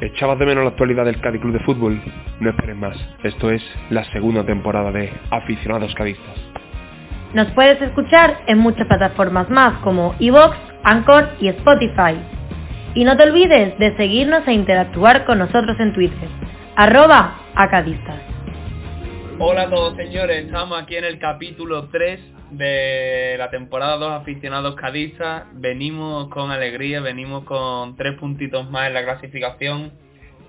¿Echabas de menos la actualidad del Cádiz Club de Fútbol? No esperes más. Esto es la segunda temporada de Aficionados Cadistas. Nos puedes escuchar en muchas plataformas más como Evox, Anchor y Spotify. Y no te olvides de seguirnos e interactuar con nosotros en Twitter. Arroba Acadistas. Hola a todos señores, estamos aquí en el capítulo 3 de la temporada 2 aficionados cadistas. Venimos con alegría, venimos con tres puntitos más en la clasificación.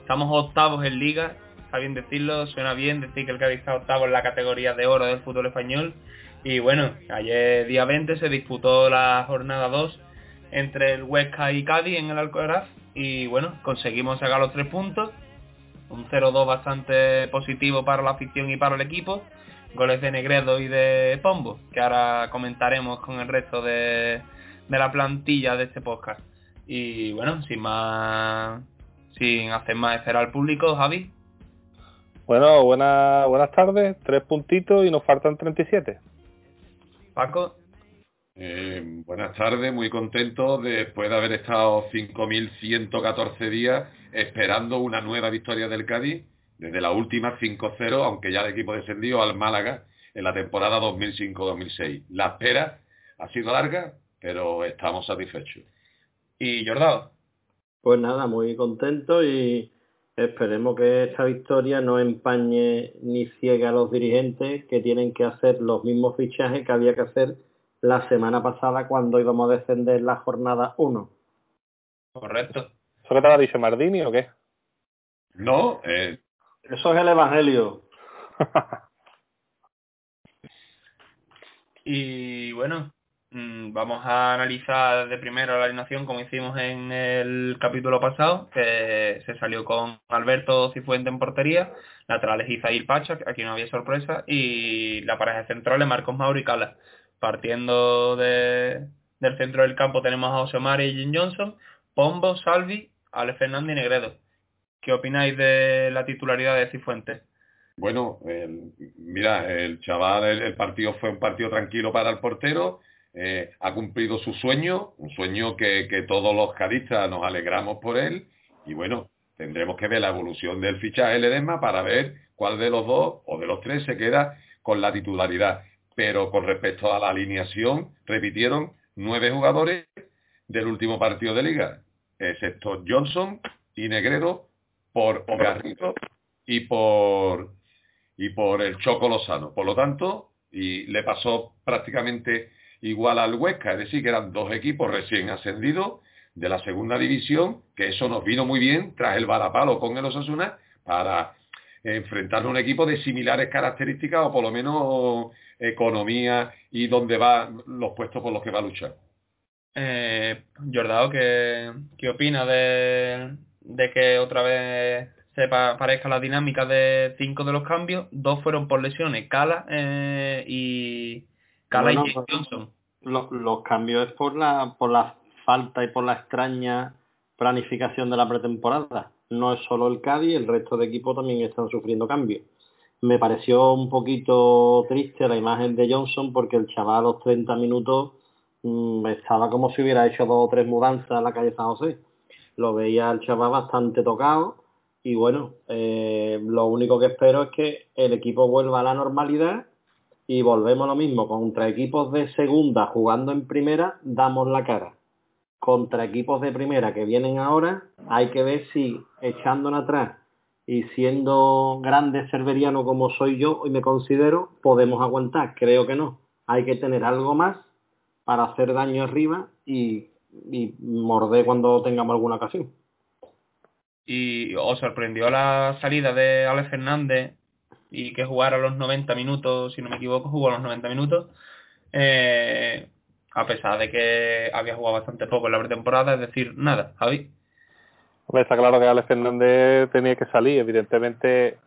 Estamos octavos en liga, está bien decirlo, suena bien decir que el Cádiz está octavo en la categoría de oro del fútbol español. Y bueno, ayer día 20 se disputó la jornada 2 entre el Huesca y Cádiz en el Alcoraz y bueno, conseguimos sacar los tres puntos. Un 0-2 bastante positivo para la afición y para el equipo goles de Negredo y de Pombo, que ahora comentaremos con el resto de, la plantilla de este podcast. Y bueno, sin más, sin hacer más esperar al público, Javi. Bueno, buenas buenas tardes, tres puntitos y nos faltan 37. Paco. Eh, buenas tardes, muy contento después de haber estado 5.114 días esperando una nueva victoria del Cádiz desde la última 5-0, aunque ya el equipo descendió al Málaga en la temporada 2005-2006. La espera ha sido larga, pero estamos satisfechos. ¿Y Jordao? Pues nada, muy contento y esperemos que esta victoria no empañe ni ciegue a los dirigentes que tienen que hacer los mismos fichajes que había que hacer la semana pasada cuando íbamos a descender la jornada 1. Correcto. ¿Eso que te ha dicho Mardini o qué? No, eh, eso es el Evangelio. y bueno, mm, vamos a analizar de primero la alineación como hicimos en el capítulo pasado, que se salió con Alberto Cifuente en portería, laterales Izair Pacha, aquí no había sorpresa, y la pareja central de Marcos Mauro y Cala. Partiendo de, del centro del campo tenemos a José Mari y Jim Johnson, Pombo, Salvi, Ale Fernández y Negredo. ¿Qué opináis de la titularidad de Cifuentes? Bueno, mira, el chaval, el, partido fue un partido tranquilo para el portero, eh, ha cumplido su sueño, un sueño que, todos los cadistas nos alegramos por él, y bueno, tendremos que ver la evolución del fichaje Ledesma para ver cuál de los dos o de los tres se queda con la titularidad. Pero con respecto a la alineación, repitieron nueve jugadores del último partido de liga, excepto Johnson y Negrero, por Garrido y por y por el Choco Lozano. Por lo tanto, y le pasó prácticamente igual al Huesca, es decir, que eran dos equipos recién ascendidos de la segunda división, que eso nos vino muy bien tras el balapalo con el Osasuna para enfrentar a un equipo de similares características o por lo menos economía y dónde van los puestos por los que va a luchar. Eh, Jordao, ¿qué, qué opina de, de que otra vez se parezca la dinámica de cinco de los cambios, dos fueron por lesiones, Cala eh, y Cala y pues, Johnson. Los, cambios es por la, por la falta y por la extraña planificación de la pretemporada. No es solo el Cádiz, el resto de equipos también están sufriendo cambios. Me pareció un poquito triste la imagen de Johnson porque el chaval a los 30 minutos mm, estaba como si hubiera hecho dos o tres mudanzas en la calle San José lo veía el chaval bastante tocado y bueno, eh, lo único que espero es que el equipo vuelva a la normalidad y volvemos lo mismo, contra equipos de segunda jugando en primera, damos la cara. Contra equipos de primera que vienen ahora, hay que ver si echándonos atrás y siendo grande serveriano como soy yo y me considero, podemos aguantar. Creo que no. Hay que tener algo más para hacer daño arriba y y morder cuando tengamos alguna ocasión. ¿Y os sorprendió la salida de Alex Fernández y que jugara los 90 minutos, si no me equivoco, jugó los 90 minutos? Eh, a pesar de que había jugado bastante poco en la pretemporada, es decir, nada, Javi. está claro que Alex Fernández tenía que salir, evidentemente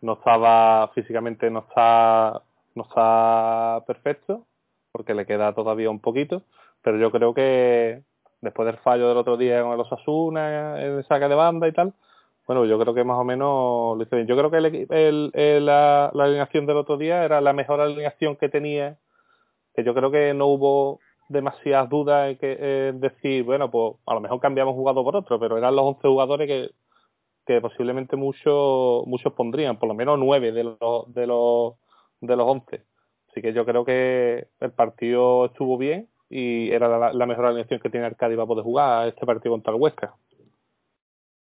no estaba físicamente no está no está perfecto porque le queda todavía un poquito, pero yo creo que después del fallo del otro día con el Osasuna, el saque de banda y tal, bueno, yo creo que más o menos lo. Yo creo que el, la, alineación del otro día era la mejor alineación que tenía, que yo creo que no hubo demasiadas dudas en que decir, bueno, pues a lo mejor cambiamos jugador por otro, pero eran los 11 jugadores que que posiblemente muchos muchos pondrían, por lo menos nueve de los de los de los once. Así que yo creo que el partido estuvo bien y era la, mejor alineación que tiene Arcadi para poder jugar este partido contra el Huesca.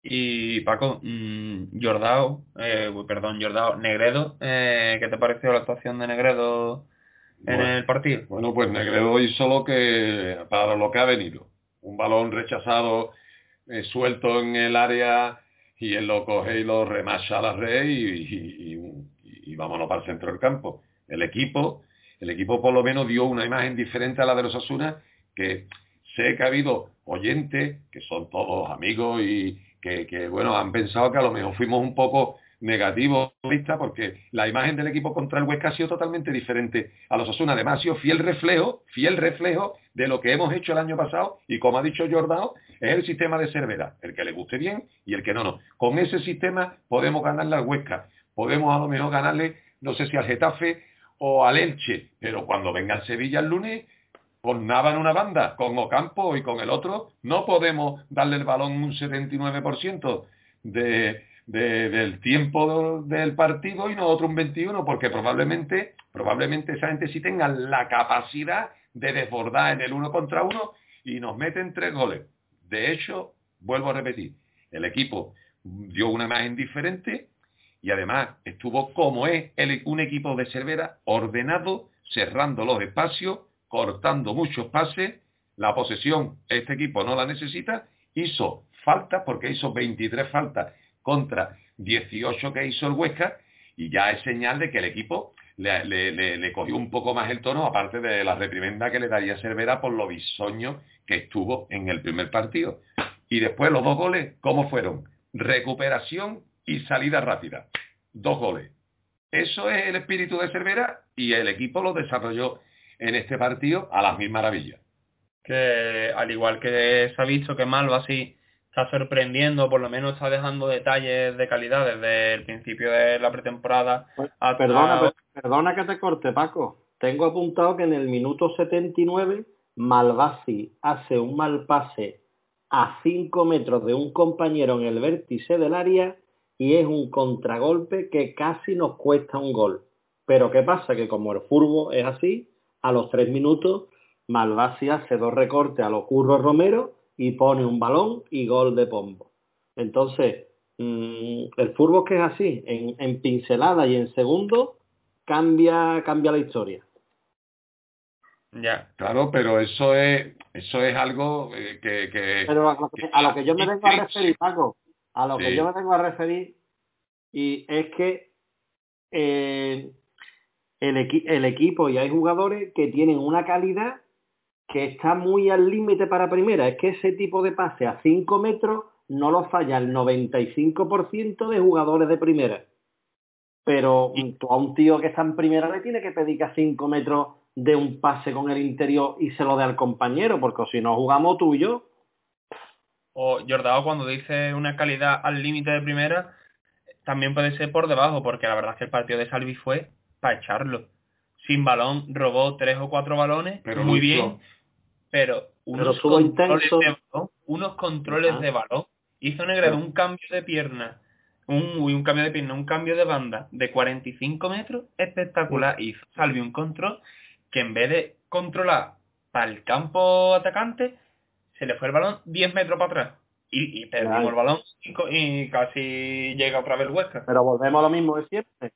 Y Paco, mmm, Jordao, eh, perdón, Jordao, Negredo, eh, ¿qué te pareció la actuación de Negredo en el partido? Bueno, pues Negredo hizo lo que, para lo que ha venido. Un balón rechazado, eh, suelto en el área, y él lo coge y lo remacha a la red y, y, vámonos para el centro del campo. El equipo, el equipo por lo menos dio una imagen diferente a la de los Asuna, que sé que ha habido oyentes, que son todos amigos y que, bueno, han pensado que a lo mejor fuimos un poco negativo vista porque la imagen del equipo contra el Huesca ha sido totalmente diferente a los Asuna. Además, ha sido fiel reflejo, fiel reflejo de lo que hemos hecho el año pasado y como ha dicho Jordao, es el sistema de Cervera, el que le guste bien y el que no, no. Con ese sistema podemos ganarle al Huesca, podemos a lo mejor ganarle, no sé si al Getafe o al Elche, pero cuando venga el Sevilla el lunes, con Nava en una banda, con Ocampo y con el otro, no podemos darle el balón un 79% de del tiempo del partido y nosotros un 21, porque probablemente, probablemente esa gente sí tenga la capacidad de desbordar en el uno contra uno y nos meten tres goles. De hecho, vuelvo a repetir, el equipo dio una imagen diferente y además estuvo como es un equipo de Cervera ordenado, cerrando los espacios, cortando muchos pases, la posesión este equipo no la necesita, hizo falta porque hizo 23 faltas contra 18 que hizo el Huesca y ya es señal de que el equipo le, cogió un poco más el tono, aparte de la reprimenda que le daría Cervera por lo bisoño que estuvo en el primer partido. Y después los dos goles, ¿cómo fueron? Recuperación y salida rápida. Dos goles. Eso es el espíritu de Cervera y el equipo lo desarrolló en este partido a las mil maravillas. Que al igual que se ha visto que Malva así está sorprendiendo, por lo menos está dejando detalles de calidad desde el principio de la pretemporada. Pues, perdona, perdona que te corte, Paco. Tengo apuntado que en el minuto 79 Malvasi hace un mal pase a 5 metros de un compañero en el vértice del área y es un contragolpe que casi nos cuesta un gol. Pero ¿qué pasa? Que como el furbo es así, a los 3 minutos Malvasi hace dos recortes a los curros Romero y pone un balón y gol de Pombo. Entonces, mm, el fútbol que es así, en, pincelada y en segundo, cambia, cambia la historia. Ya, claro, pero eso es, eso es algo eh, que, Pero a lo que, yo me vengo a referir, Paco, a lo que yo me vengo a referir, y es que eh, el, el equipo y hay jugadores que tienen una calidad que está muy al límite para primera. Es que ese tipo de pase a 5 metros no lo falla el 95% de jugadores de primera. Pero a un tío que está en primera le tiene que pedir que a 5 metros de un pase con el interior y se lo dé al compañero, porque si no jugamos tú y yo. O Jordao cuando dice una calidad al límite de primera, también puede ser por debajo, porque la verdad es que el partido de Salvi fue para echarlo. Sin balón, robó tres o cuatro balones, pero muy bien pero unos controles de balón, unos controles de balón, hizo Negredo un cambio de pierna, un, un cambio de pierna, un cambio de banda de 45 metros espectacular. Hizo Salvi un control que en vez de controlar para el campo atacante, se le fue el balón 10 metros para atrás. Y, y perdimos el balón y, casi llega otra vez el Huesca. Pero volvemos a lo mismo de siempre.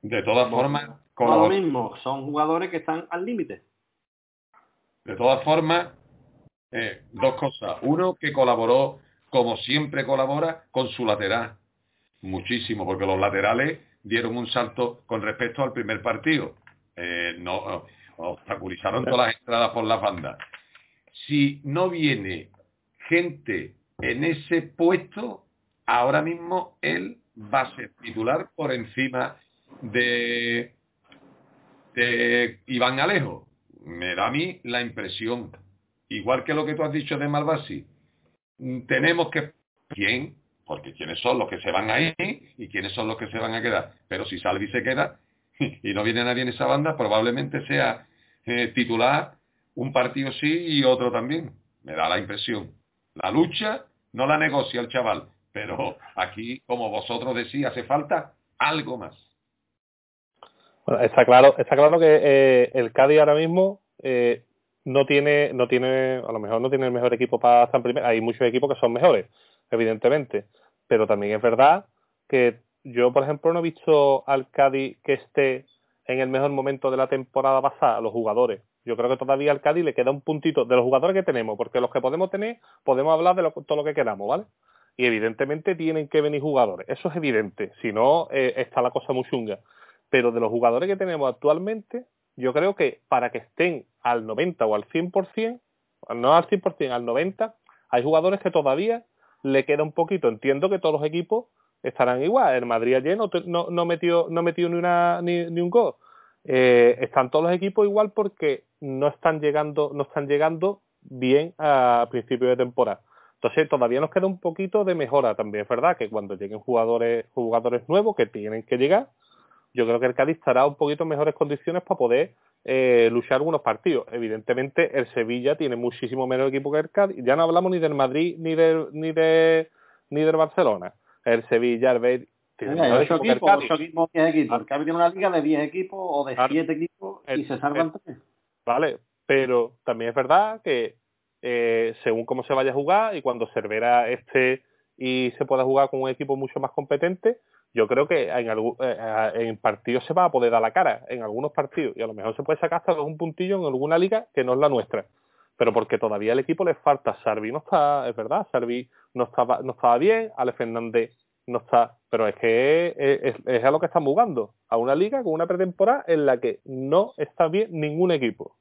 De todas formas, con lo mismo, son jugadores que están al límite. De todas formas, eh, dos cosas. Uno, que colaboró, como siempre colabora, con su lateral. Muchísimo, porque los laterales dieron un salto con respecto al primer partido. Eh, no, obstaculizaron todas las entradas por las bandas. Si no viene gente en ese puesto, ahora mismo él va a ser titular por encima de, Iván Alejo me da a mí la impresión, igual que lo que tú has dicho de Malvasi, mm, tenemos que... ¿Quién? Porque quiénes son los que se van a ir y quiénes son los que se van a quedar. Pero si Salvi se queda y no viene nadie en esa banda, probablemente sea eh, titular un partido sí y otro también. Me da la impresión. La lucha no la negocia el chaval, Pero aquí, como vosotros decís, hace falta algo más. Está claro, está claro que eh, el Cádiz ahora mismo eh, no tiene, no tiene, a lo mejor no tiene el mejor equipo para estar en primera. Hay muchos equipos que son mejores, evidentemente, pero también es verdad que yo, por ejemplo, no he visto al Cádiz que esté en el mejor momento de la temporada pasada, los jugadores. Yo creo que todavía al Cádiz le queda un puntito de los jugadores que tenemos, porque los que podemos tener, podemos hablar de todo lo que queramos, ¿vale? Y evidentemente tienen que venir jugadores, eso es evidente, si no, eh, está la cosa muy chunga. Pero de los jugadores que tenemos actualmente, yo creo que para que estén al 90 o al 100%, no al 100%, al 90%, hay jugadores que todavía le queda un poquito. Entiendo que todos los equipos estarán igual. El Madrid ayer no, no, no metió, no metió ni, una, ni, ni un gol. Eh, están todos los equipos igual porque no están llegando, no están llegando bien a principio de temporada. Entonces todavía nos queda un poquito de mejora también, es verdad que cuando lleguen jugadores, jugadores nuevos que tienen que llegar, yo creo que el Cádiz estará un poquito en mejores condiciones para poder eh, luchar algunos partidos. Evidentemente, el Sevilla tiene muchísimo menos equipo que el Cádiz. Ya no hablamos ni del Madrid ni del, ni de ni del Barcelona. El Sevilla, el Equipos, equipos, equipos. El Cádiz tiene una liga de 10 equipos o de 7 equipos y se salvan tres. Vale, pero también es verdad que eh, según cómo se vaya a jugar y cuando Cervera esté y se pueda jugar con un equipo mucho más competente, yo creo que en, eh, en partidos se va a poder dar la cara, en algunos partidos, y a lo mejor se puede sacar hasta un puntillo en alguna liga que no es la nuestra. Pero porque todavía al equipo le falta, Sarvi no está, es verdad, Sarvi no estaba, no estaba bien, Ale Fernández no está, pero es que es, a lo que están jugando, a una liga con una pretemporada en la que no está bien ningún equipo.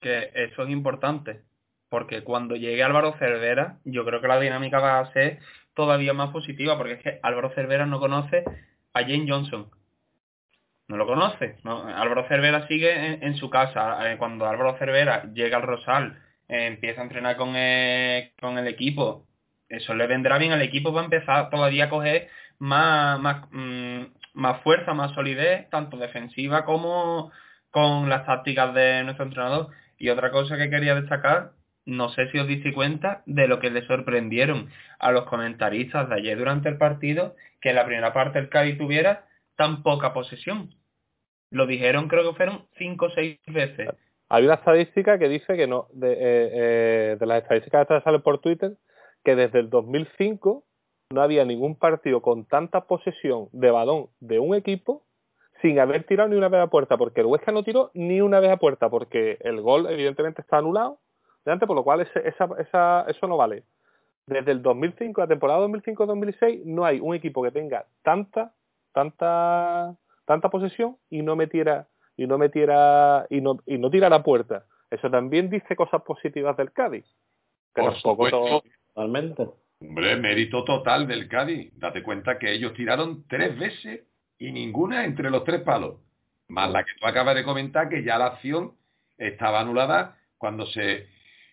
Que eso es importante, porque cuando llegue Álvaro Cervera, yo creo que la dinámica va a ser todavía más positiva, porque es que Álvaro Cervera no conoce a Jane Johnson. No lo conoce. ¿no? Álvaro Cervera sigue en, su casa. Eh, cuando Álvaro Cervera llega al Rosal, eh, empieza a entrenar con con el equipo, eso le vendrá bien al equipo va a empezar todavía a coger más, más, mm, más fuerza, más solidez, tanto defensiva como con las tácticas de nuestro entrenador. Y otra cosa que quería destacar no sé si os diste cuenta de lo que le sorprendieron a los comentaristas de ayer durante el partido que en la primera parte el Cádiz tuviera tan poca posesión. Lo dijeron, creo que fueron cinco o seis veces. Hay una estadística que dice que no, de, eh, eh, de las estadísticas que salen por Twitter, que desde el 2005 no había ningún partido con tanta posesión de balón de un equipo sin haber tirado ni una vez a puerta, porque el Huesca no tiró ni una vez a puerta, porque el gol evidentemente está anulado por lo cual esa, esa, eso no vale. Desde el 2005, la temporada 2005-2006, no hay un equipo que tenga tanta, tanta, tanta posesión y no metiera, y no metiera, y no, y no tira la puerta. Eso también dice cosas positivas del Cádiz. Pero Por totalmente. Hombre, mérito total del Cádiz. Date cuenta que ellos tiraron tres veces y ninguna entre los tres palos. Más la que tú acabas de comentar, que ya la acción estaba anulada cuando se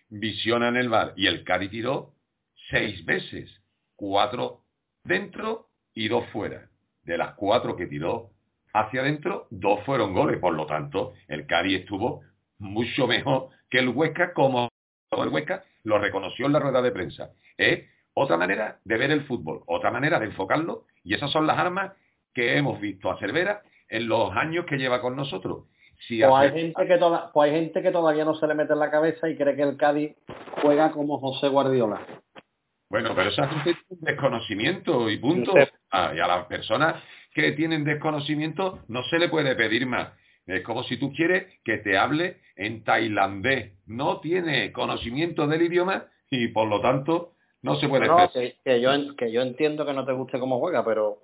visiona en el bar y el Cari tiró seis veces, cuatro dentro y dos fuera. De las cuatro que tiró hacia adentro, dos fueron goles. Por lo tanto, el Cari estuvo mucho mejor que el Huesca, como el Huesca lo reconoció en la rueda de prensa. Es otra manera de ver el fútbol, otra manera de enfocarlo, y esas son las armas que hemos visto a Cervera en los años que lleva con nosotros. Pues, hay gente que pues hay gente que todavía no se le mete en la cabeza y cree que el Cádiz juega como José Guardiola. Bueno, pero esa gente tiene desconocimiento y punto. Ah, y a las personas que tienen desconocimiento no se le puede pedir más. Es como si tú quieres que te hable en tailandés. No tiene conocimiento del idioma y por lo tanto no se puede no, que, que, yo, que yo entiendo que no te guste cómo juega, pero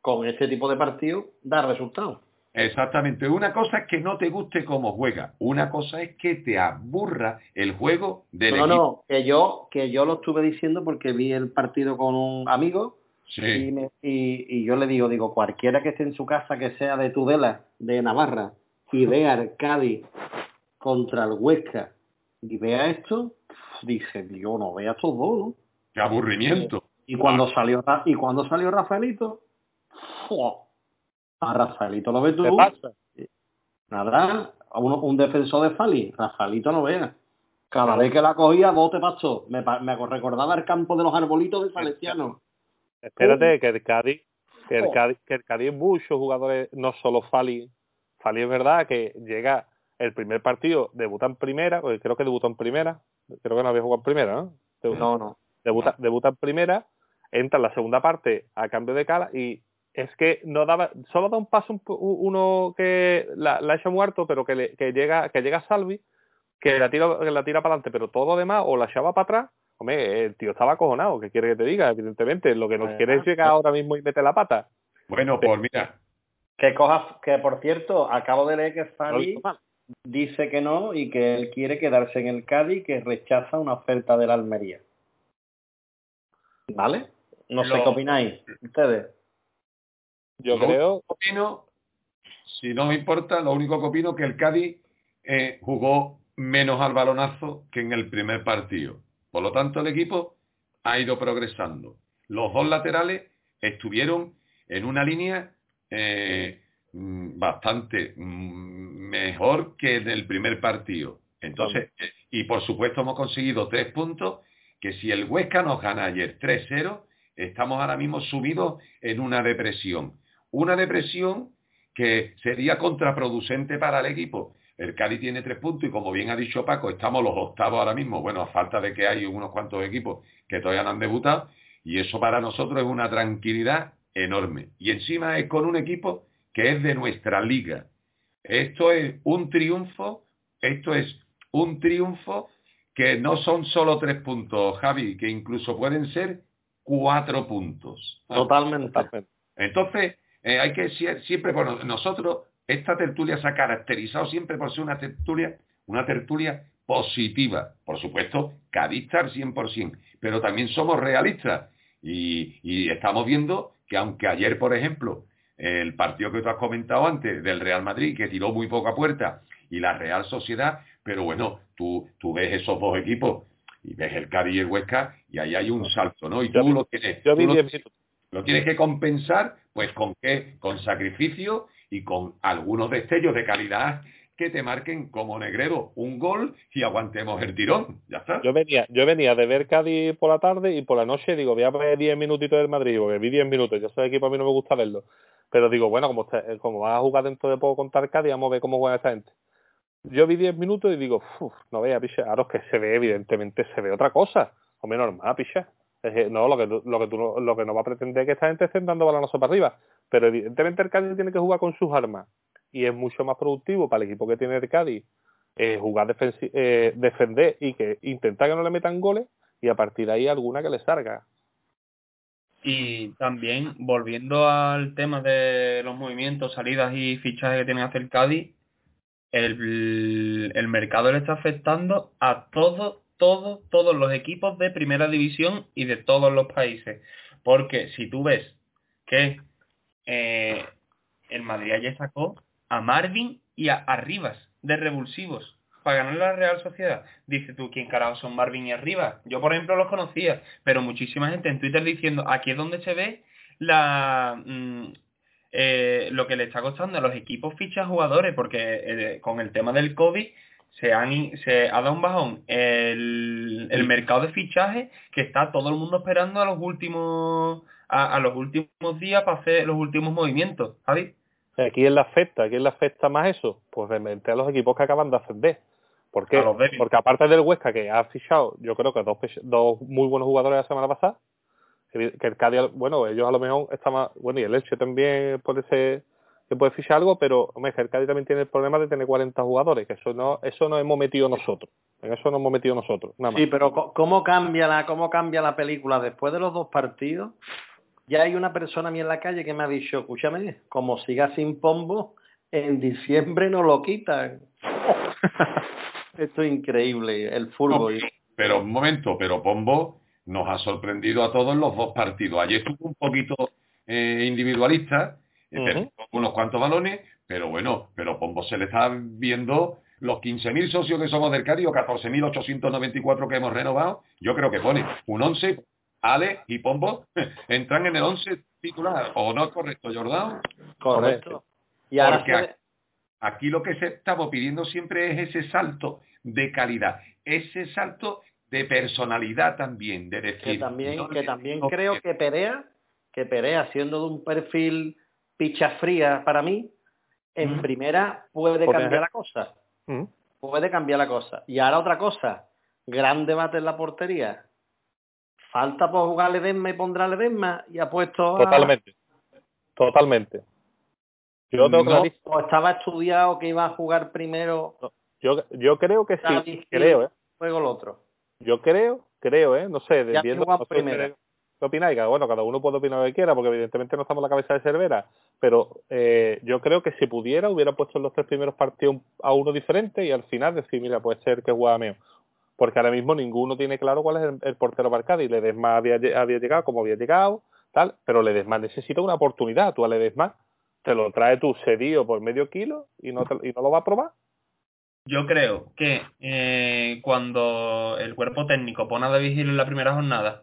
con este tipo de partido da resultados. Exactamente. Una cosa es que no te guste cómo juega. Una cosa es que te aburra el juego del no, equipo. No, no, que yo, que yo lo estuve diciendo porque vi el partido con un amigo y, y, yo le digo, digo, cualquiera que esté en su casa que sea de Tudela, de Navarra, y vea el Cádiz contra el Huesca y vea esto, dice, yo no vea estos dos, ¿no? Qué aburrimiento. Y cuando salió y cuando salió Rafaelito, a Rafaelito lo ves tú. Nada, un, un defensor de Fali, Rafaelito no vea. Cada vez que la cogía, bote paso. Me, me recordaba el campo de los arbolitos de Salesiano. Espérate, que el Cádiz, que el Cádiz, que el Cádiz muchos jugadores, no solo Fali, Fali es verdad que llega el primer partido, debuta en primera, porque creo que debutó en primera, creo que no había jugado en primera, ¿no? no, no. Debuta, debuta en primera, entra en la segunda parte a cambio de cala y es que no daba, solo da un paso uno que la, la ha hecho muerto, pero que, que llega, que llega Salvi, que la tira, que la tira para adelante, pero todo lo demás o la echaba para atrás, hombre, el tío estaba acojonado, ¿qué quiere que te diga? Evidentemente, lo que nos quiere es llegar ahora mismo y meter la pata. Bueno, pues mira. Que cojas, que por cierto, acabo de leer que Salvi dice que no y que él quiere quedarse en el Cádiz y que rechaza una oferta de la Almería. ¿Vale? No sé qué opináis ustedes. Yo creo... Opino, si no me importa, lo único que opino es que el Cádiz eh, jugó menos al balonazo que en el primer partido. Por lo tanto, el equipo ha ido progresando. Los dos laterales estuvieron en una línea eh, mm, bastante mm, mejor que en el primer partido. Entonces, y por supuesto hemos conseguido tres puntos que si el Huesca nos gana ayer 3-0, estamos ahora mismo subidos en una depresión. Una depresión que sería contraproducente para el equipo. El Cádiz tiene tres puntos y como bien ha dicho Paco, estamos los octavos ahora mismo. Bueno, a falta de que hay unos cuantos equipos que todavía no han debutado y eso para nosotros es una tranquilidad enorme. Y encima es con un equipo que es de nuestra liga. Esto es un triunfo, esto es un triunfo que no son solo tres puntos, Javi, que incluso pueden ser cuatro puntos. Totalmente. Entonces, eh, hay que siempre, bueno, nosotros, esta tertulia se ha caracterizado siempre por ser una tertulia, una tertulia positiva. Por supuesto, cadista al 100%, pero también somos realistas. Y, y estamos viendo que aunque ayer, por ejemplo, el partido que tú has comentado antes del Real Madrid, que tiró muy poca puerta, y la Real Sociedad, pero bueno, tú, tú ves esos dos equipos y ves el Cádiz y el Huesca y ahí hay un salto, ¿no? Y tú, lo, tienes, lo, tienes que compensar pues con qué, con sacrificio y con algunos destellos de calidad que te marquen como negrero un gol y aguantemos el tirón. Ya está. Yo venía, yo venía de ver Cádiz por la tarde y por la noche digo, voy a ver 10 minutitos del Madrid, porque vi 10 minutos, yo sé equipo a mí no me gusta verlo. Pero digo, bueno, como, como vas a jugar dentro de poco contra Cádiz, vamos a ver cómo juega esta gente yo vi 10 minutos y digo, uff, no vea, picha, ahora es que se ve, evidentemente se ve otra cosa, o menos normal, picha. no, lo que, lo que tú lo que no va a pretender es que esta gente esté dando balonazo para arriba, pero evidentemente el Cádiz tiene que jugar con sus armas y es mucho más productivo para el equipo que tiene el Cádiz eh, jugar eh, defender y que intentar que no le metan goles y a partir de ahí alguna que le salga. Y también, volviendo al tema de los movimientos, salidas y fichajes que tiene que hacer Cádiz, el, el mercado le está afectando a todos, todos, todos los equipos de primera división y de todos los países. Porque si tú ves que eh, el Madrid ya sacó a Marvin y a Arribas de revulsivos para ganar la Real Sociedad. Dice tú, ¿quién carajo son Marvin y Arribas? Yo, por ejemplo, los conocía, pero muchísima gente en Twitter diciendo, aquí es donde se ve la, mm, eh, lo que le está costando a los equipos fichas jugadores, porque eh, con el tema del COVID se, han, se ha dado un bajón el, el mercado de fichaje que está todo el mundo esperando a los últimos a, los últimos días para hacer los últimos movimientos. Javi. Aquí en la afecta, aquí en la afecta más eso, pues realmente a los equipos que acaban de ascender. ¿Por qué? Porque aparte del Huesca que ha fichado, yo creo que dos, dos muy buenos jugadores la semana pasada, que el Cádiz, bueno, ellos a lo mejor está más, bueno, y el Elche también puede ser que puede fichar algo, pero hombre, el Cádiz también tiene el problema de tener 40 jugadores, que eso no eso no hemos metido nosotros. En eso no hemos metido nosotros, nada más. Sí, pero ¿cómo cambia la cómo cambia la película después de los dos partidos? Ya hay una persona a mí en la calle que me ha dicho, escúchame, como siga sin pombo, en diciembre no lo quitan. Esto es increíble, el fútbol. pero un momento, pero pombo nos ha sorprendido a todos los dos partidos. Ayer estuvo un poquito eh, individualista, uh unos cuantos balones, pero bueno, pero Pombo se le está viendo los 15.000 socios que somos del Cádiz o 14.894 que hemos renovado, yo creo que pone un 11, Ale y Pombo entran en el 11 titular, ¿o no es correcto, Jordán? Correcto. Y ahora Porque aquí lo que se estamos pidiendo siempre es ese salto de calidad, ese salto de personalidad también, de decir... Que también, que también creo que Perea, que Perea siendo de un perfil picha fría para mí, en primera puede cambiar la cosa. Puede cambiar la cosa. Y ahora otra cosa, gran debate en la portería. Falta por jugar Ledesma y pondrá Ledesma y ha puesto Totalmente. Totalmente. Yo tengo no, o estaba estudiado que iba a jugar primero. Yo, yo creo que sí, creo, ¿eh? Juego el otro. Yo creo, creo, ¿eh? No sé, de, viendo ¿Qué opináis? Bueno, cada uno puede opinar lo que quiera, porque evidentemente no estamos en la cabeza de Cervera, pero eh, yo creo que si pudiera, hubiera puesto en los tres primeros partidos a uno diferente y al final decir, mira, puede ser que juega meo. Porque ahora mismo ninguno tiene claro cuál es el, portero para el Le Ledesma había, había llegado como había llegado, tal, pero Ledesma necesita una oportunidad. Tú a Ledesma te lo trae tu sedío por medio kilo y no, y no lo va a probar. Yo creo que eh, cuando el cuerpo técnico pone a De Vigil en la primera jornada,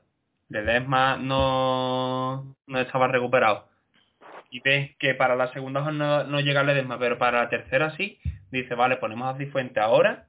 Ledesma no, no estaba recuperado y ve que para la segunda jornada no llega Ledesma, pero para la tercera sí, dice, vale, ponemos a Cifuente ahora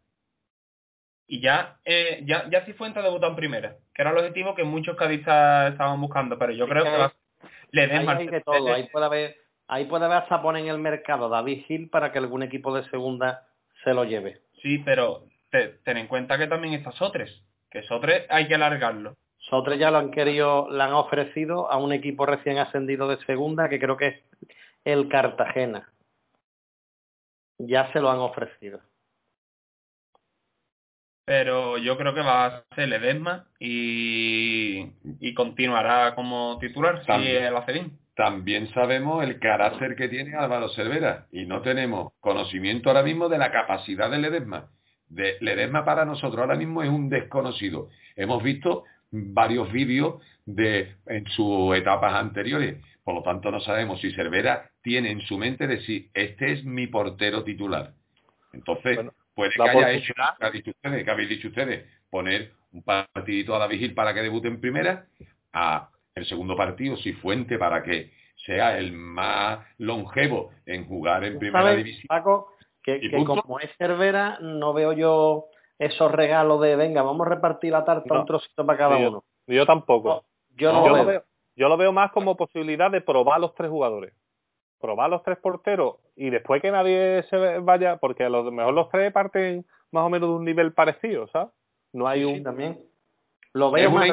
y ya eh, ya, ya Cifuente debutó en primera, que era el objetivo que muchos cadistas estaban buscando, pero yo creo que, Ledesma... Ahí, hay todo, ahí puede haber Ahí puede haber hasta poner en el mercado David Hill para que algún equipo de segunda se lo lleve. Sí, pero ten en cuenta que también está Sotres, que Sotres hay que alargarlo. Sotres ya lo han querido, le han ofrecido a un equipo recién ascendido de segunda, que creo que es el Cartagena. Ya se lo han ofrecido. Pero yo creo que va a ser Ledesma y, y continuará como titular si el Acedín también sabemos el carácter que tiene Álvaro Cervera y no tenemos conocimiento ahora mismo de la capacidad de Ledesma. De, Ledesma para nosotros ahora mismo es un desconocido. Hemos visto varios vídeos de en sus etapas anteriores. Por lo tanto, no sabemos si Cervera tiene en su mente decir, este es mi portero titular. Entonces, puede que haya hecho, que habéis, dicho ustedes, que habéis dicho ustedes, poner un partidito a la vigil para que debute en primera, a el segundo partido si Fuente para que sea el más longevo en jugar en primera división. Paco, que, como es Cervera, no veo yo esos regalos de venga, vamos a repartir la tarta un trocito para cada uno. Yo tampoco. yo no, lo veo. Yo lo veo más como posibilidad de probar los tres jugadores. Probar los tres porteros y después que nadie se vaya, porque a lo mejor los tres parten más o menos de un nivel parecido, ¿sabes? No hay un... también. Lo veo más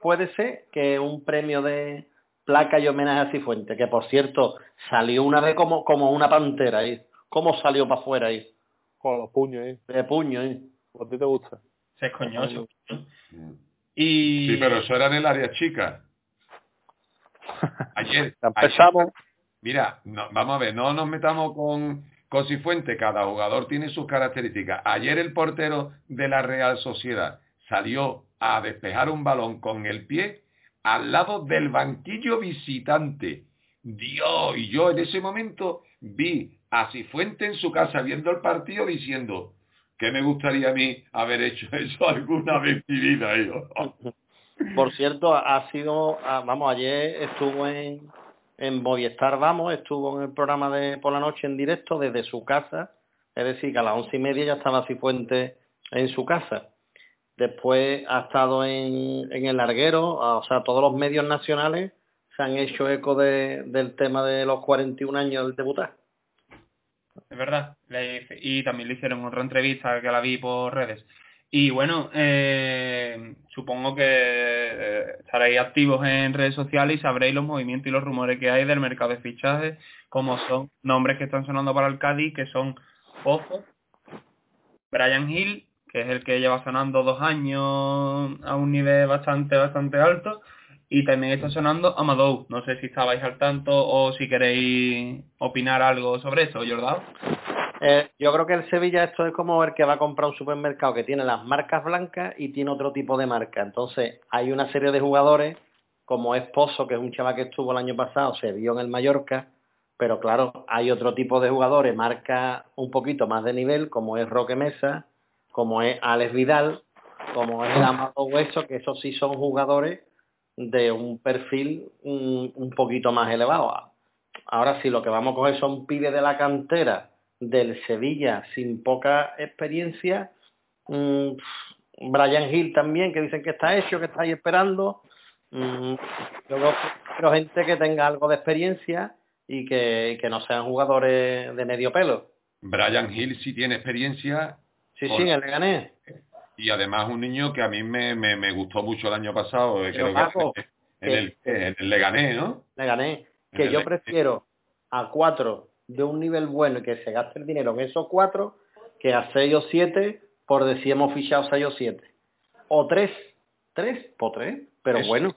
puede ser que un premio de placa y homenaje a Cifuente, que por cierto salió una vez como, como una pantera ahí. ¿Cómo salió para afuera ahí? Con los puños ahí. De puño ahí. ¿A ti te gusta? Se es coñoso. Y... Sí, pero eso era en el área chica. Ayer, empezamos. Mira, vamos a ver, no nos metamos con, con Cifuente, cada jugador tiene sus características. Ayer el portero de la Real Sociedad salió a despejar un balón con el pie al lado del banquillo visitante. Dios, y yo en ese momento vi a Cifuente en su casa viendo el partido diciendo que me gustaría a mí haber hecho eso alguna vez en mi vida. Por cierto, ha sido, ah, vamos, ayer estuvo en, en Movistar, vamos, estuvo en el programa de por la noche en directo desde su casa, es decir, que a las once y media ya estaba Cifuente en su casa. Después ha estado en, en el larguero, o sea, todos los medios nacionales se han hecho eco de, del tema de los 41 años del debutar. Es verdad. y también le hicieron otra entrevista que la vi por redes. Y bueno, eh, supongo que eh, estaréis activos en redes sociales y sabréis los movimientos y los rumores que hay del mercado de fichajes, como son nombres que están sonando para el Cádiz, que son Pozo, Brian Hill que es el que lleva sonando dos años a un nivel bastante, bastante alto. Y también está sonando Amadou. No sé si estabais al tanto o si queréis opinar algo sobre eso, Jordao. Eh, yo creo que el Sevilla esto es como el que va a comprar un supermercado que tiene las marcas blancas y tiene otro tipo de marca. Entonces hay una serie de jugadores como Esposo, que es un chaval que estuvo el año pasado, se vio en el Mallorca, pero claro, hay otro tipo de jugadores, marca un poquito más de nivel, como es Roque Mesa, como es Alex Vidal, como es Amado Hueso, que esos sí son jugadores de un perfil un, poquito más elevado. Ahora sí, lo que vamos a coger son pibes de la cantera del Sevilla sin poca experiencia, Mm, Brian Hill también, que dicen que está hecho, que está ahí esperando. Mm, yo creo gente que tenga algo de experiencia y que, que no sean jugadores de medio pelo. Brian Hill sí tiene experiencia. Sí, sí, le gané. Y además un niño que a mí me, me, gustó mucho el año pasado, creo que en, el, en el Legané, ¿no? Legané. Que yo prefiero a cuatro de un nivel bueno y que se gaste el dinero en esos cuatro que a seis o siete por decir hemos fichado seis o siete. O tres. Tres, por tres, pero bueno.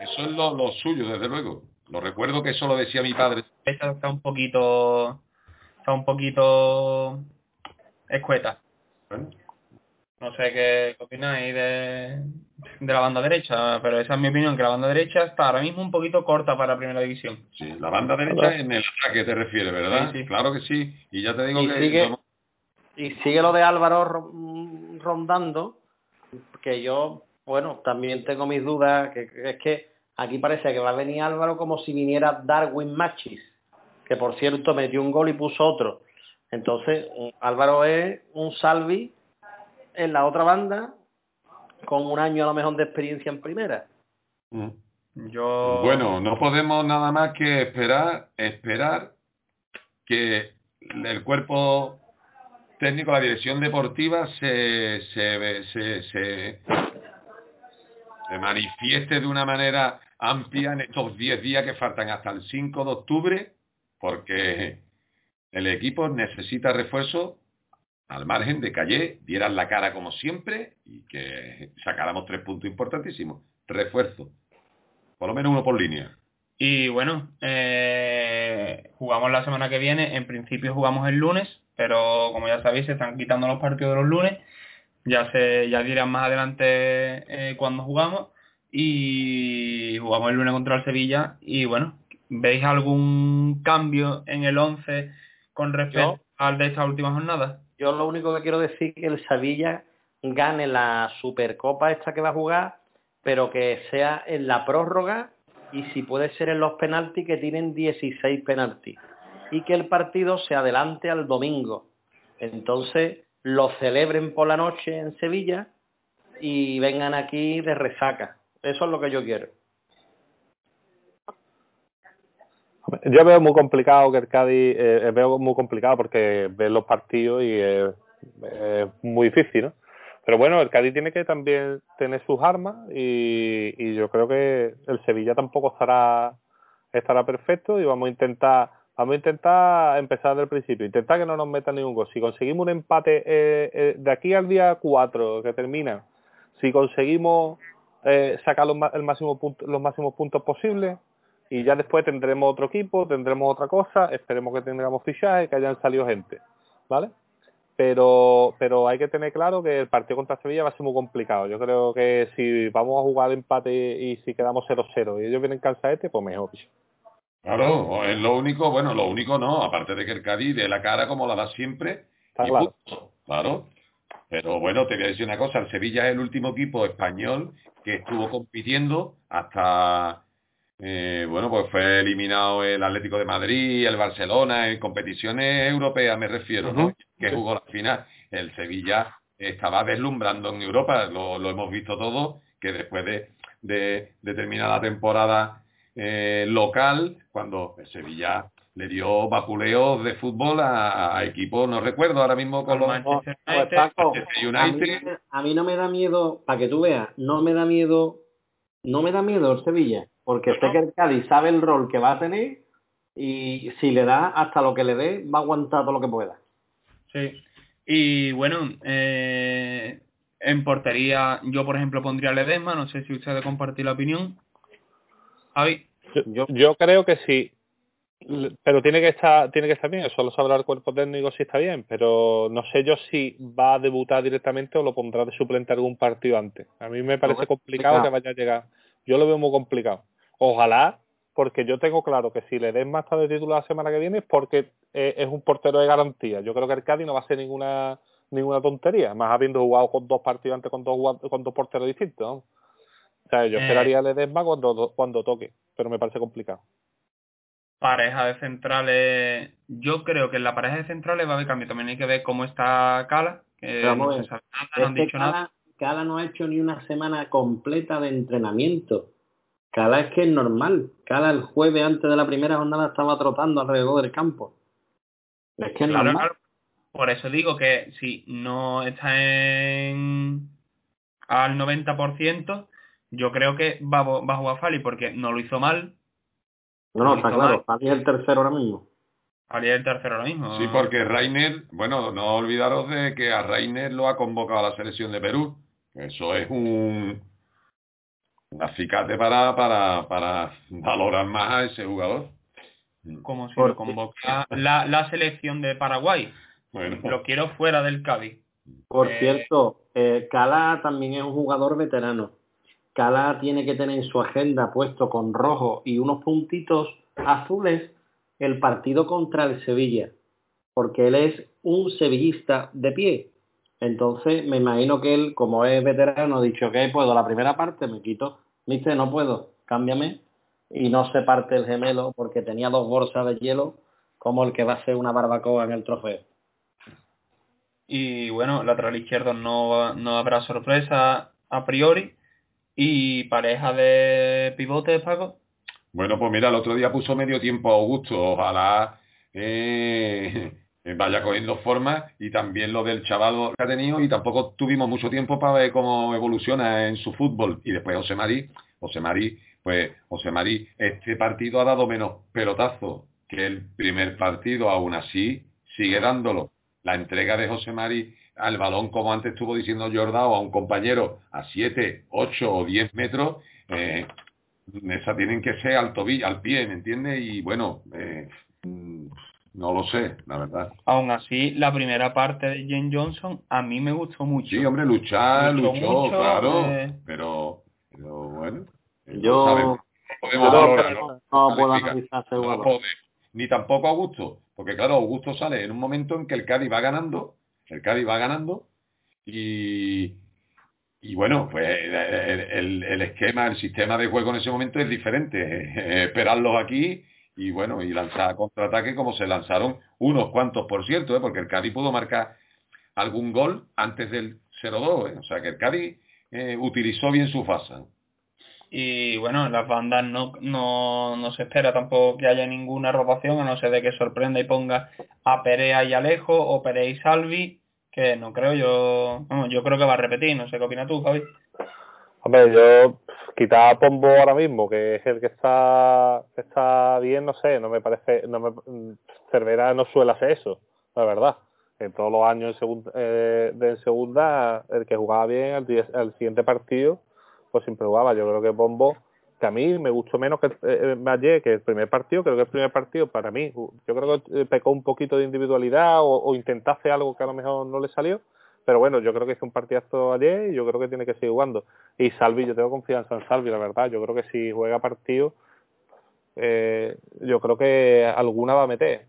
Eso es lo, lo suyo, desde luego. Lo recuerdo que eso lo decía mi padre. Esta está un poquito... Está un poquito... escueta. No sé qué, opináis de, de, la banda derecha, pero esa es mi opinión, que la banda derecha está ahora mismo un poquito corta para la primera división. Sí, la banda derecha en el ataque te refieres, ¿verdad? Sí, Claro que sí. Y ya te digo que... Sigue, Y sigue lo de Álvaro rondando, que yo, bueno, también tengo mis dudas, que es que Aquí parece que va a venir Álvaro como si viniera Darwin Machis, que por cierto metió un gol y puso otro. Entonces, Álvaro es un Salvi en la otra banda con un año a lo mejor de experiencia en primera. Mm. Yo... Bueno, no podemos nada más que esperar, esperar que el cuerpo técnico, la dirección deportiva se, se, se, se, se manifieste de una manera amplia en estos 10 días que faltan hasta el 5 de octubre, porque el equipo necesita refuerzo al margen de que ayer dieran la cara como siempre y que sacáramos tres puntos importantísimos. Refuerzo. Por lo menos uno por línea. Y bueno, eh, jugamos la semana que viene. En principio jugamos el lunes, pero como ya sabéis, se están quitando los partidos de los lunes. Ya se ya dirán más adelante eh, cuando jugamos y jugamos el lunes contra el Sevilla y bueno, ¿veis algún cambio en el 11 con respecto al de esta última jornada? Yo lo único que quiero decir es que el Sevilla gane la Supercopa esta que va a jugar, pero que sea en la prórroga y si puede ser en los penaltis que tienen 16 penaltis y que el partido se adelante al domingo. Entonces lo celebren por la noche en Sevilla y vengan aquí de resaca. Eso es lo que yo quiero. Yo veo muy complicado que el Cádiz, eh, eh, veo muy complicado porque ves los partidos y es muy difícil, ¿no? Pero bueno, el Cádiz tiene que también tener sus armas y, y yo creo que el Sevilla tampoco estará estará perfecto y vamos a intentar vamos a intentar empezar desde el principio, intentar que no nos metan ningún gol. Si conseguimos un empate eh, de aquí al día 4 que termina, si conseguimos eh, sacar el máximo los máximos puntos posibles y ya después tendremos otro equipo, tendremos otra cosa, esperemos que tengamos fichajes, que hayan salido gente, ¿vale? Pero, pero hay que tener claro que el partido contra Sevilla va a ser muy complicado. Yo creo que si vamos a jugar empate y si quedamos 0-0 y ellos vienen este pues mejor. Claro, es lo único, bueno, lo único no, aparte de que el Cádiz de la cara como la da siempre. claro. claro. Pero bueno, te voy a decir una cosa, el Sevilla es el último equipo español que estuvo compitiendo hasta, eh, bueno, pues fue eliminado el Atlético de Madrid, el Barcelona, en competiciones europeas me refiero, ¿no? Que jugó la final. El Sevilla estaba deslumbrando en Europa, lo, hemos visto todos, que después de, de, la temporada eh, local, cuando el Sevilla le dio vapuleos de fútbol a, equipos, no recuerdo ahora mismo con los Manchester United. A, mí, no me da miedo, para que tú veas, no me da miedo, no me da miedo el Sevilla, porque sé que el Cádiz sabe el rol que va a tener y si le da hasta lo que le dé, va a aguantar todo lo que pueda. Sí, y bueno, eh, en portería yo por ejemplo pondría a Ledesma, no sé si ustedes compartir la opinión. Yo, yo creo que sí, pero tiene que estar tiene que estar bien eso lo sabrá el cuerpo técnico si está bien pero no sé yo si va a debutar directamente o lo pondrá de suplente algún partido antes. A mí me parece complicado que vaya a llegar. Yo lo veo muy complicado ojalá porque yo tengo claro que si le den más tarde de titular la semana que viene es porque es un portero de garantía yo creo que el Cádiz no va a ser ninguna ninguna tontería más habiendo jugado con dos partidos antes con dos con dos porteros distintos o sea yo eh. esperaría a Ledesma cuando cuando toque pero me parece complicado pareja de centrales, yo creo que en la pareja de centrales va a haber cambio. También hay que ver cómo está Cala, que no se sabe nada, no han dicho nada. Cala no ha hecho ni una semana completa de entrenamiento. Cala es que es normal. Cala el jueves antes de la primera jornada estaba trotando alrededor del campo. Es que es normal. Por eso digo que si no está en al 90%, yo creo que va, va a jugar Fali porque no lo hizo mal. No, no, está claro. Fali es el tercero ahora mismo. Fali es el tercero ahora mismo. Sí, porque Rainer, bueno, no olvidaros de que a Rainer lo ha convocado a la selección de Perú. Eso es un, un acicate para, para, para valorar más a ese jugador. Como si lo convoca la, la selección de Paraguay. Bueno. Lo quiero fuera del Cádiz. Por eh, cierto, eh, Cala también es un jugador veterano. Cala tiene que tener en su agenda puesto con rojo y unos puntitos azules el partido contra el Sevilla, porque él es un sevillista de pie. Entonces, me imagino que él, como es veterano, ha dicho que puedo la primera parte, me quito, viste, no puedo, cámbiame, y no se parte el gemelo porque tenía dos bolsas de hielo, como el que va a ser una barbacoa en el trofeo. Y bueno, lateral izquierdo no, no habrá sorpresa a priori. Y pareja de pivote, Paco. Bueno, pues mira, el otro día puso medio tiempo a Augusto. Ojalá eh, vaya cogiendo forma y también lo del chaval que ha tenido y tampoco tuvimos mucho tiempo para ver cómo evoluciona en su fútbol. Y después José Mari, José Mari, pues José Mari, este partido ha dado menos pelotazo que el primer partido, aún así sigue dándolo. La entrega de José Mari al balón, como antes estuvo diciendo Jordao, a un compañero a 7, 8 o 10 metros, eh, esa tienen que ser al tobillo, al pie, ¿me entiendes? Y bueno, eh, no lo sé, la verdad. Aún así, la primera parte de Jane Johnson a mí me gustó mucho. Sí, hombre, luchar, luchó, claro, eh. pero, pero bueno. Yo, no, puedo analizar Ni tampoco Augusto, porque claro, Augusto sale en un momento en que el Cádiz va ganando, el Cádiz va ganando y, y bueno, pues el, el, esquema, el sistema de juego en ese momento es diferente. esperarlos aquí y bueno, y lanzar contraataque como se lanzaron unos cuantos, por cierto, ¿eh? porque el Cádiz pudo marcar algún gol antes del 0-2, ¿eh? o sea que el Cádiz eh, utilizó bien su fase. Y bueno, en las bandas no, no, no se espera tampoco que haya ninguna rotación, a no ser de que sorprenda y ponga a Perea y Alejo o Perea y Salvi, que no creo yo, yo creo que va a repetir, no sé qué opinas tú, Javi. Hombre, yo quitar a Pombo ahora mismo, que es el que está está bien, no sé, no me parece, no me, Cervera no suele hacer eso, la verdad. En todos los años eh, de segunda, el que jugaba bien al, siguiente partido, pues siempre jugaba. Yo creo que Pombo, que a mí me gustó menos que eh, ayer, que el primer partido, creo que el primer partido para mí, yo creo que pecó un poquito de individualidad o, o intentase algo que a lo mejor no le salió, pero bueno, yo creo que hizo un partidazo ayer y yo creo que tiene que seguir jugando. Y Salvi, yo tengo confianza en Salvi, la verdad. Yo creo que si juega partido, eh, yo creo que alguna va a meter.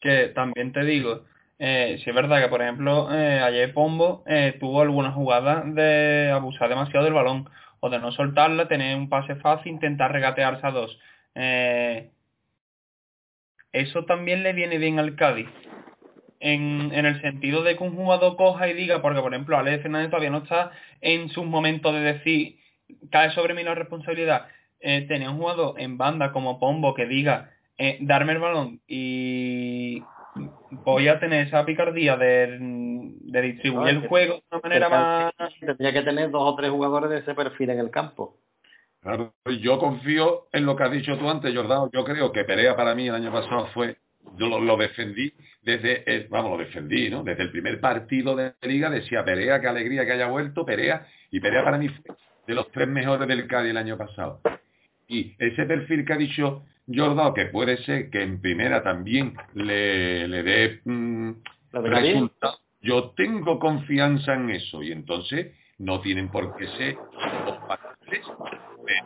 Que también te digo, eh, si es verdad que, por ejemplo, eh, ayer Pombo tuvo algunas jugadas de abusar demasiado del balón o de no soltarla, tener un pase fácil, intentar regatearse a dos. Eso también le viene bien al Cádiz. En, en, el sentido de que un jugador coja y diga, porque por ejemplo Ale Fernández todavía no está en sus momentos de decir, cae sobre mí la responsabilidad. Eh, tener un jugador en banda como Pombo que diga, eh, darme el balón y voy a tener esa picardía de, de distribuir el juego de una manera más... Tendría que tener dos o tres jugadores de ese perfil en el campo. Claro, yo confío en lo que has dicho tú antes, Jordano. Yo creo que Perea para mí el año pasado fue, yo lo, defendí desde, el, vamos, lo defendí, ¿no? Desde el primer partido de liga decía Perea, qué alegría que haya vuelto, Perea, y Perea para mí fue de los tres mejores del Cádiz el año pasado. Y ese perfil que ha dicho Jordano, que puede ser que en primera también le, le dé mm, resultados, yo tengo confianza en eso, y entonces no tienen por qué ser dos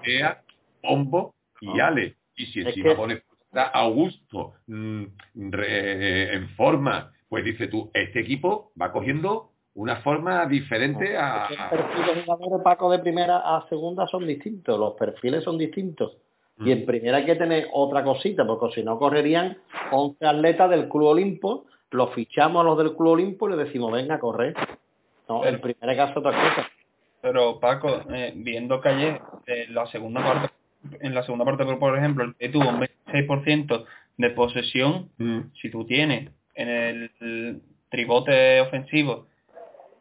Perea, Pombo y Ale. Y si encima que... pones a Augusto mmm, re, en forma, pues dice tú, este equipo va cogiendo una forma diferente a... Los perfiles jugadores Paco de primera a segunda son distintos, los perfiles son distintos. Y en primera hay que tener otra cosita, porque si no correrían 11 atletas del Club Olimpo, los fichamos a los del Club Olimpo y le decimos, venga a correr. No, en primer caso otra cosa. Pero Paco, eh, viendo que ayer en la segunda parte, en la segunda parte, por ejemplo, el que tuvo un 26% de posesión, Mm. si tú tienes en el, tribote ofensivo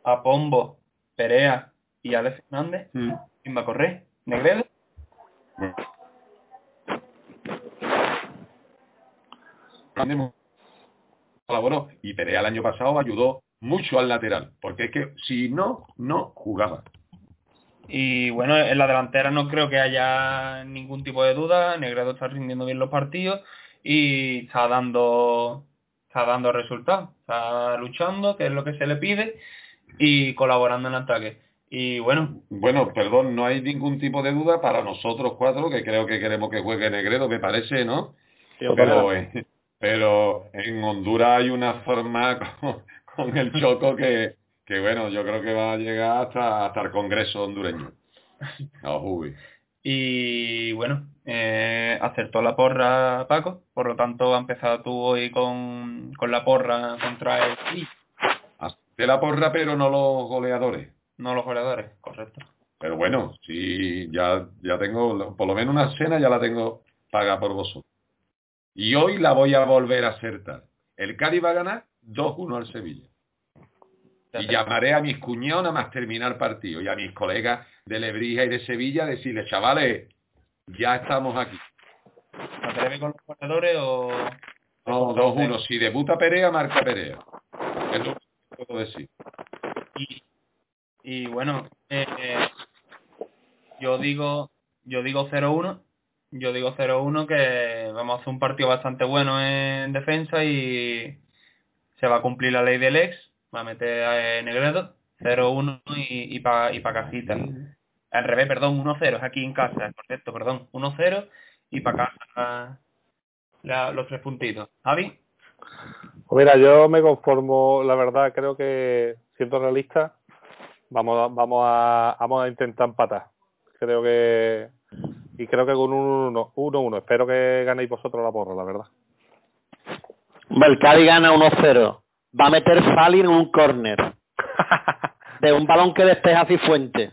a Pombo, Perea y Alex Fernández, Mm. ¿quién va a correr? ¿Negredo? Colaboró y Perea el año pasado ayudó mucho al lateral, porque es que si no, no jugaba. Y bueno, en la delantera no creo que haya ningún tipo de duda. Negredo está rindiendo bien los partidos y está dando está dando resultados. Está luchando, que es lo que se le pide, y colaborando en ataque. Y bueno, Bueno, perdón, no hay ningún tipo de duda para nosotros cuatro, que creo que queremos que juegue Negredo, me parece, ¿no? Sí, Pero, eh, pero en Honduras hay una forma con, con el Choco que, que, bueno, yo creo que va a llegar hasta, hasta el Congreso hondureño. Uy. y bueno, eh, acertó la porra Paco, por lo tanto ha empezado tú hoy con, con la porra contra el sí, De la porra, pero no los goleadores. no los goleadores, correcto. Pero bueno, sí, ya, ya tengo, por lo menos una cena ya la tengo paga por vosotros. Y hoy la voy a volver a acertar. El Cádiz va a ganar 2-1 al Sevilla. Y llamaré a mis nada más terminar partido y a mis colegas de Lebrija y de Sevilla a decirles, chavales, ya estamos aquí. ¿Te atreves con los goleadores o...? No, 2-1. Si debuta Perea, marca Perea. Es lo que puedo decir. Y, y bueno, eh, eh, yo digo yo digo 0-1, yo digo 0-1 que vamos a hacer un partido bastante bueno en defensa y se va a cumplir la ley del ex, va a meter a eh, Negredo 0-1 y, y para y pa casita. Al revés, perdón, 1-0, es aquí en casa, correcto, perdón, 1-0 y para casa la- los tres puntitos. Javi, Pues mira, yo me conformo, la verdad, creo que, siendo realista, vamos a, vamos a, vamos a intentar empatar. Creo que, y creo que con un 1-1, espero que ganéis vosotros la porra, la verdad. El Cádiz gana 1-0. Va a meter Fali en un córner. De un balón que despeja Cifuente.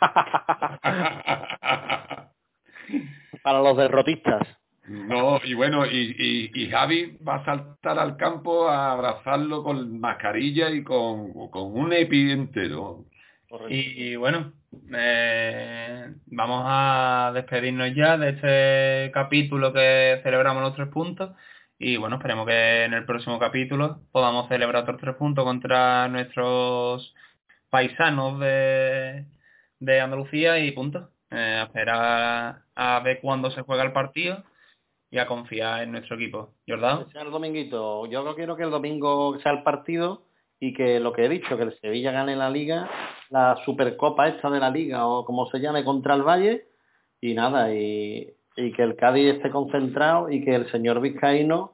Para los derrotistas. No, y bueno, y, y, y Javi va a saltar al campo a abrazarlo con mascarilla y con, con un epi entero. Y, y bueno, eh, vamos a despedirnos ya de este capítulo que celebramos los tres puntos. Y bueno, esperemos que en el próximo capítulo podamos celebrar otros tres puntos contra nuestros paisanos de, de Andalucía y punto. Eh, esperar a ver cuándo se juega el partido y a confiar en nuestro equipo. Jordán. El dominguito. Yo no quiero que el domingo sea el partido y que lo que he dicho, que el Sevilla gane la liga, la supercopa esta de la liga o como se llame contra el Valle y nada, y, y que el Cádiz esté concentrado y que el señor Vizcaíno,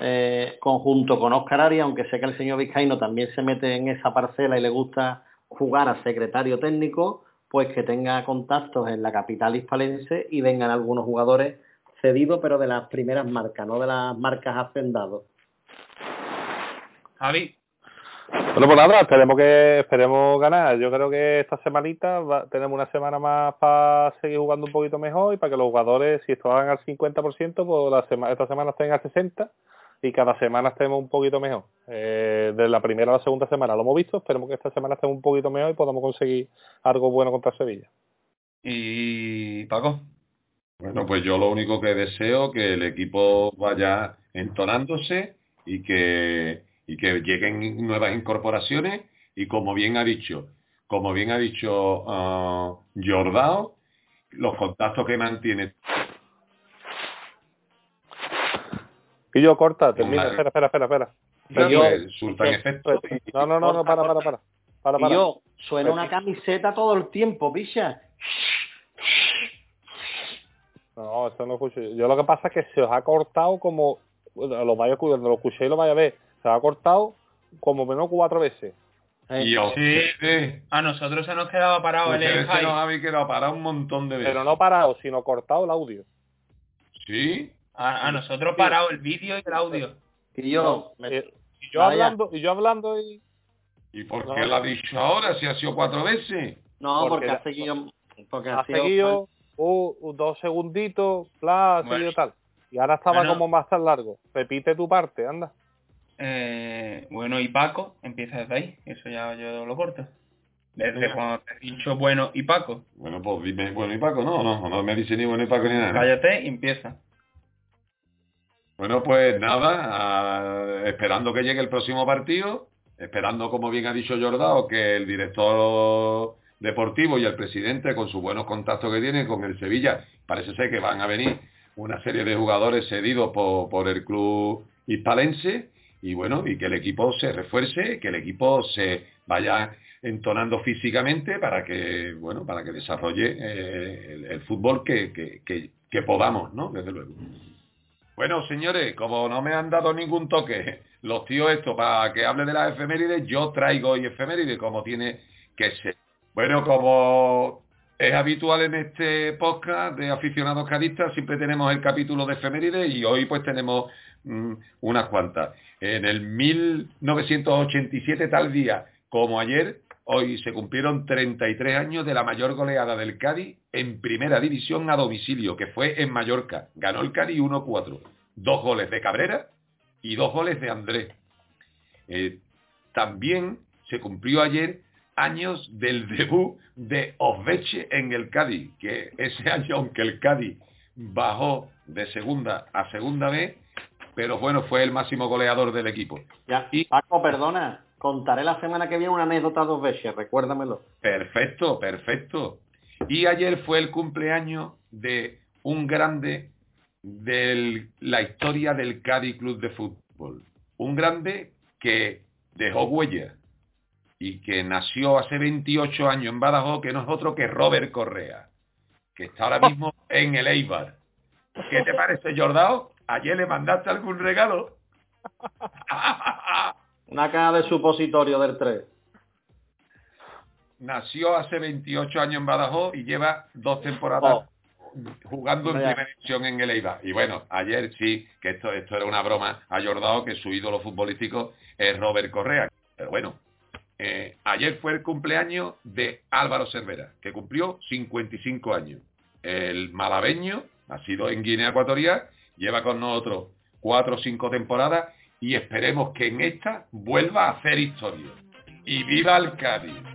eh, conjunto con Oscar Arias, aunque sé que el señor Vizcaíno también se mete en esa parcela y le gusta jugar a secretario técnico, pues que tenga contactos en la capital hispalense y vengan algunos jugadores cedidos, pero de las primeras marcas, no de las marcas hacendados. Javi. Bueno, pues nada, esperemos que esperemos ganar. Yo creo que esta semanita va- tenemos una semana más para seguir jugando un poquito mejor y para que los jugadores, si estaban al 50%, pues la sema- esta semana estén al 60% y cada semana estemos un poquito mejor. Eh, de la primera a la segunda semana lo hemos visto, esperemos que esta semana estemos un poquito mejor y podamos conseguir algo bueno contra Sevilla. Y Paco. Bueno, pues yo lo único que deseo que el equipo vaya entonándose y que y que lleguen nuevas incorporaciones y como bien ha dicho, como bien ha dicho ah, Jordao, los contactos que mantiene Y yo corta, termina, espera, espera, espera, espera. Pero yo-. No, no, no, no, para, para, para. Para, Y yo, suena una camiseta todo el tiempo, picha. No, eso no escucho. Yo lo que pasa es que se os ha cortado como, lo vaya cuando lo escuchéis lo vaya a ver, se ha cortado como menos cuatro veces. Y a ustedes, A nosotros se nos quedaba parado el ustedes se nos habéis quedado para un montón de veces. Pero no parado, sino cortado el audio. Sí. A, a nosotros parado el vídeo y el audio. Y yo, No, me- eh, y yo Vaya. hablando, y yo hablando y ¿Y por No. qué lo ha dicho ahora si ha sido cuatro veces? no, porque porque, ha seguido, porque ha, ha seguido uh, uh, dos segunditos, bla, ha Bueno. seguido tal. Y ahora estaba Bueno. como más tan largo. Repite tu parte, anda. Eh, bueno, y Paco, empieza desde ahí. Eso ya yo lo corto. Desde cuando te he dicho bueno y Paco. Bueno, pues dime, bueno, ¿y Paco? No, no, no me dice ni bueno y Paco ni nada. Cállate y empieza. Bueno, pues nada, esperando que llegue el próximo partido, esperando, como bien ha dicho Jordao, que el director deportivo y el presidente, con sus buenos contactos que tienen con el Sevilla, parece ser que van a venir una serie de jugadores cedidos por, por el club hispalense y bueno, y que el equipo se refuerce, que el equipo se vaya entonando físicamente para que, bueno, para que desarrolle eh, el, fútbol que, que- que- podamos, ¿no? Desde luego. Bueno, señores, como no me han dado ningún toque los tíos esto para que hable de las efemérides, yo traigo hoy efemérides como tiene que ser. Bueno, como es habitual en este podcast de aficionados cadistas, siempre tenemos el capítulo de efemérides y hoy pues tenemos unas cuantas. En el 1987, tal día como ayer, hoy se cumplieron 33 años de la mayor goleada del Cádiz en primera división a domicilio, que fue en Mallorca. Ganó el Cádiz 1-4. Dos goles de Cabrera y dos goles de Andrés. Eh, también se cumplió ayer años del debut de Osveche en el Cádiz, que ese año, aunque el Cádiz bajó de segunda a segunda vez, pero bueno, fue el máximo goleador del equipo. Ya, Y- Paco, perdona, contaré la semana que viene una anécdota dos veces, recuérdamelo. Perfecto, perfecto. Y ayer fue el cumpleaños de un grande de la historia del Cádiz Club de Fútbol. Un grande que dejó huella y que nació hace 28 años en Badajoz, que no es otro que Robert Correa, que está ahora mismo en el Eibar. ¿Qué te parece, Jordao? ¿Ayer le mandaste algún regalo? Una caja de supositorio del 3. Nació hace 28 años en Badajoz y lleva dos temporadas jugando en primera división en el Eibar. Y bueno, ayer sí, que esto, esto era una broma, ha Jordao que su ídolo futbolístico es Robert Correa. Pero bueno, eh, ayer fue el cumpleaños de Álvaro Cervera, que cumplió 55 años. El malabeño, nacido en Guinea Ecuatorial, lleva con nosotros cuatro o cinco temporadas y esperemos que en esta vuelva a hacer historia. Y viva el Cádiz.